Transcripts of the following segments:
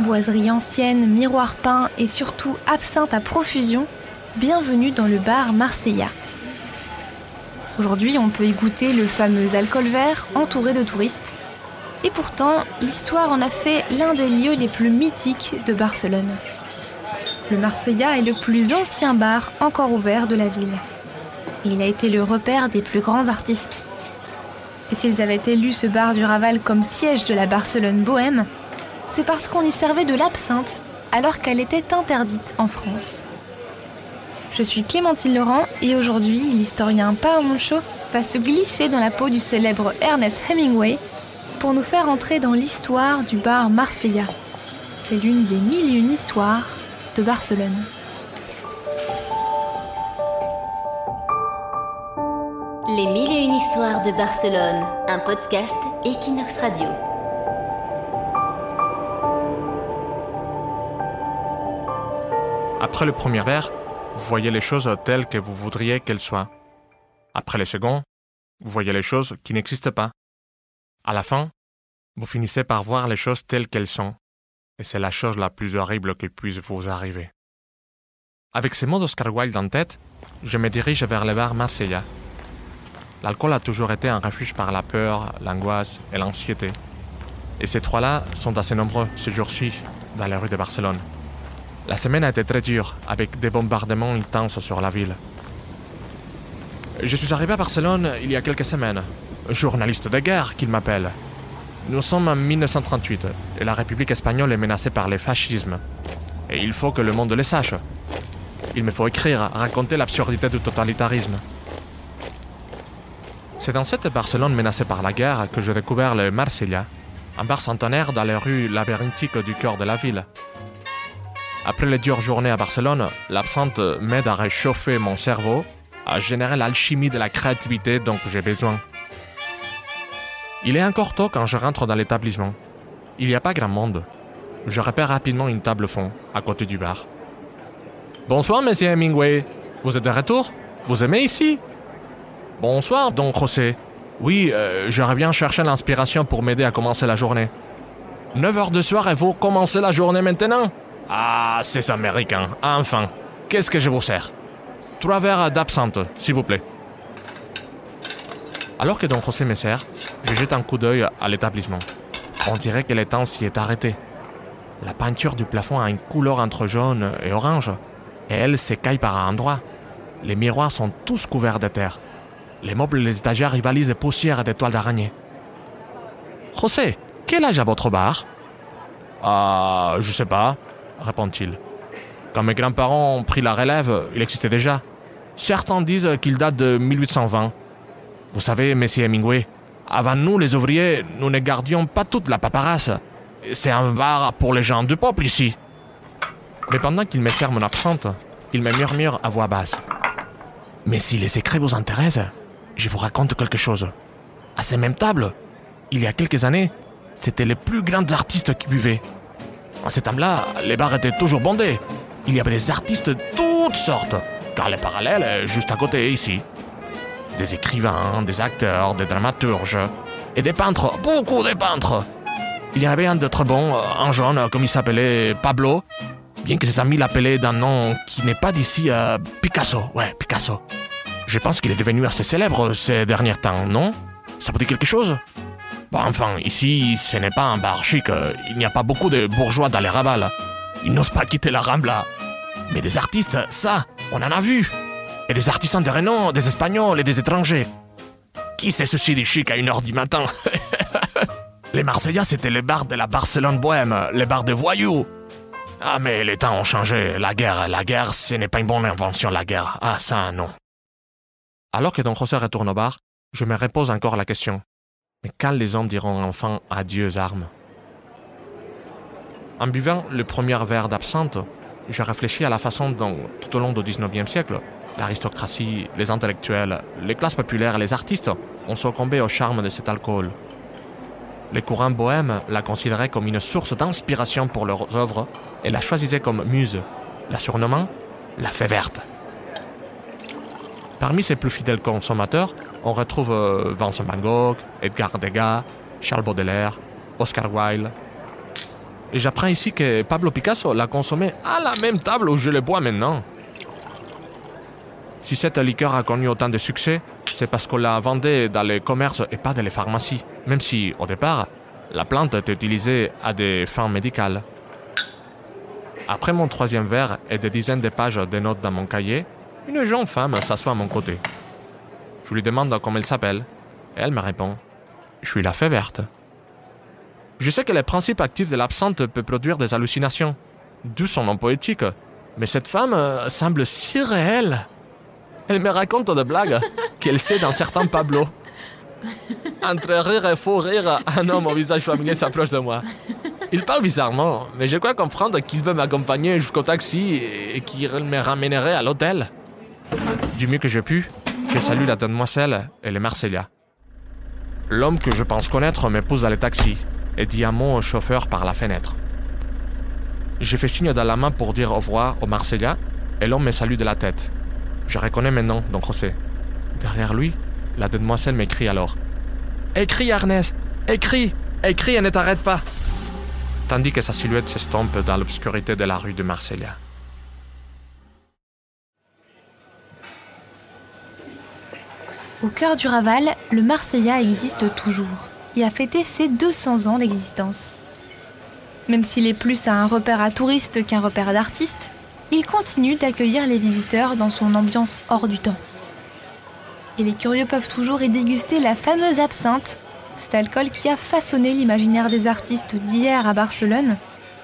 Boiserie ancienne, miroir peint et surtout absinthe à profusion, bienvenue dans le bar Marseilla. Aujourd'hui, on peut y goûter le fameux alcool vert entouré de touristes. Et pourtant, l'histoire en a fait l'un des lieux les plus mythiques de Barcelone. Le Marseilla est le plus ancien bar encore ouvert de la ville. Il a été le repère des plus grands artistes. Et s'ils avaient élu ce bar du Raval comme siège de la Barcelone bohème, c'est parce qu'on y servait de l'absinthe alors qu'elle était interdite en France. Je suis Clémentine Laurent et aujourd'hui, l'historien Paolo Moncho va se glisser dans la peau du célèbre Ernest Hemingway pour nous faire entrer dans l'histoire du bar Marseilla. C'est l'une des mille et une histoires de Barcelone. Les mille et une histoires de Barcelone, un podcast Equinox Radio. Après le premier verre, vous voyez les choses telles que vous voudriez qu'elles soient. Après le second, vous voyez les choses qui n'existent pas. À la fin, vous finissez par voir les choses telles qu'elles sont, et c'est la chose la plus horrible qui puisse vous arriver. Avec ces mots d'Oscar Wilde en tête, je me dirige vers le bar Marseilla. L'alcool a toujours été un refuge par la peur, l'angoisse et l'anxiété. Et ces trois-là sont assez nombreux ce jour-ci dans les rues de Barcelone. La semaine a été très dure, avec des bombardements intenses sur la ville. Je suis arrivé à Barcelone il y a quelques semaines. Journaliste de guerre qu'il m'appelle. Nous sommes en 1938 et la République espagnole est menacée par le fascisme. Et il faut que le monde le sache. Il me faut écrire, raconter l'absurdité du totalitarisme. C'est dans cette Barcelone menacée par la guerre que j'ai découvert le Marsella, un bar centenaire dans les rues labyrinthiques du cœur de la ville. Après les dures journées à Barcelone, l'absinthe m'aide à réchauffer mon cerveau, à générer l'alchimie de la créativité dont j'ai besoin. Il est encore tôt quand je rentre dans l'établissement. Il n'y a pas grand monde. Je repère rapidement une table fond, à côté du bar. Bonsoir, monsieur Hemingway. Vous êtes de retour? Vous aimez ici? Bonsoir, don José. Oui, euh, j'aurais bien cherché l'inspiration pour m'aider à commencer la journée. 9 heures de soir et vous commencez la journée maintenant? Ah, c'est américain. Enfin, qu'est-ce que je vous sers? Trois verres d'absinthe, s'il vous plaît. Alors que Don José me sert, je jette un coup d'œil à l'établissement. On dirait que le temps s'y est arrêté. La peinture du plafond a une couleur entre jaune et orange, et elle s'écaille par endroits. Les miroirs sont tous couverts de terre. Les meubles et les étagères rivalisent de poussières et d'étoiles d'araignée. José, quel âge a votre bar? Ah, je sais pas répond-il. Quand mes grands-parents ont pris la relève, il existait déjà. Certains disent qu'il date de 1820. Vous savez, monsieur Hemingway, avant nous, les ouvriers, nous ne gardions pas toute la paperasse. C'est un bar pour les gens du peuple ici. Mais pendant qu'il me ferme mon absente, il me murmure à voix basse. Mais si les secrets vous intéressent, je vous raconte quelque chose. À ces mêmes tables, il y a quelques années, c'étaient les plus grands artistes qui buvaient. À cet temps-là, les bars étaient toujours bondés. Il y avait des artistes de toutes sortes, car le parallèle est juste à côté ici. Des écrivains, des acteurs, des dramaturges, et des peintres, beaucoup de peintres. Il y en avait un très bon, un jaune, comme il s'appelait Pablo, bien que ses amis l'appelaient d'un nom qui n'est pas d'ici, euh, Picasso, ouais, Picasso. Je pense qu'il est devenu assez célèbre ces derniers temps, non? Ça vous dit quelque chose? Bon, enfin, ici, ce n'est pas un bar chic. euh, Il n'y a pas beaucoup de bourgeois dans les Raval. Ils n'osent pas quitter la Rambla. Mais des artistes, ça, on en a vu. Et des artisans de renom, des Espagnols et des étrangers. Qui sait ceci du chic à une heure du matin? Les Marseillais, c'était les bars de la Barcelone bohème, les bars de voyous. Ah, mais les temps ont changé. La guerre, la guerre, ce n'est pas une bonne invention, la guerre. Ah, ça, non. Alors que Don José retourne au bar, je me repose encore la question. Mais quand les hommes diront enfin adieu aux armes? En buvant le premier verre d'absinthe, je réfléchis à la façon dont, tout au long du XIXe siècle, l'aristocratie, les intellectuels, les classes populaires les artistes ont succombé au charme de cet alcool. Les courants bohèmes la considéraient comme une source d'inspiration pour leurs œuvres et la choisissaient comme muse, la surnommant la fée verte. Parmi ses plus fidèles consommateurs, on retrouve euh, Vincent Van Gogh, Edgar Degas, Charles Baudelaire, Oscar Wilde. Et j'apprends ici que Pablo Picasso l'a consommé à la même table où je le bois maintenant. Si cette liqueur a connu autant de succès, c'est parce qu'on la vendait dans les commerces et pas dans les pharmacies, même si, au départ, la plante était utilisée à des fins médicales. Après mon troisième verre et des dizaines de pages de notes dans mon cahier, une jeune femme s'assoit à mon côté. Je lui demande comment elle s'appelle. Elle me répond Je suis la fée verte. Je sais que le principe actif de l'absinthe peut produire des hallucinations, d'où son nom poétique, mais cette femme euh, semble si réelle. Elle me raconte des blagues qu'elle sait dans certains Pablo. Entre rire et faux rire, un homme au visage familier s'approche de moi. Il parle bizarrement, mais je crois comprendre qu'il veut m'accompagner jusqu'au taxi et qu'il me ramènerait à l'hôtel. Du mieux que j'ai pu, je salue la demoiselle et les Marseillais. L'homme que je pense connaître me dans le taxi et dit un mot au chauffeur par la fenêtre. J'ai fait signe de la main pour dire au revoir aux Marseillais et l'homme me salue de la tête. Je reconnais maintenant Don José. Derrière lui, la demoiselle m'écrit alors. Écris, Ernest Écris Écris et ne t'arrête pas Tandis que sa silhouette s'estompe dans l'obscurité de la rue de Marseilla. Au cœur du Raval, le Marseilla existe toujours et a fêté ses 200 ans d'existence. Même s'il est plus un repère à touristes qu'un repère d'artistes, il continue d'accueillir les visiteurs dans son ambiance hors du temps. Et les curieux peuvent toujours y déguster la fameuse absinthe, cet alcool qui a façonné l'imaginaire des artistes d'hier à Barcelone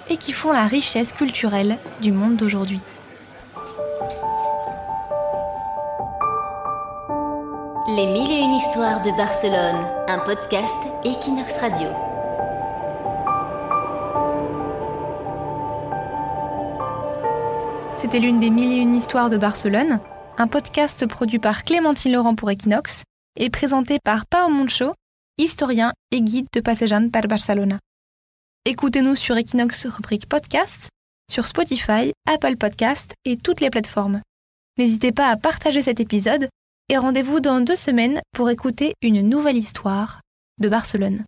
et qui font la richesse culturelle du monde d'aujourd'hui. Les mille et une histoires de Barcelone, un podcast Equinox Radio. C'était l'une des mille et une histoires de Barcelone, un podcast produit par Clémentine Laurent pour Equinox et présenté par Pao Moncho, historien et guide de Passejan par Barcelona. Écoutez-nous sur Equinox rubrique podcast, sur Spotify, Apple Podcast et toutes les plateformes. N'hésitez pas à partager cet épisode et rendez-vous dans deux semaines pour écouter une nouvelle histoire de Barcelone.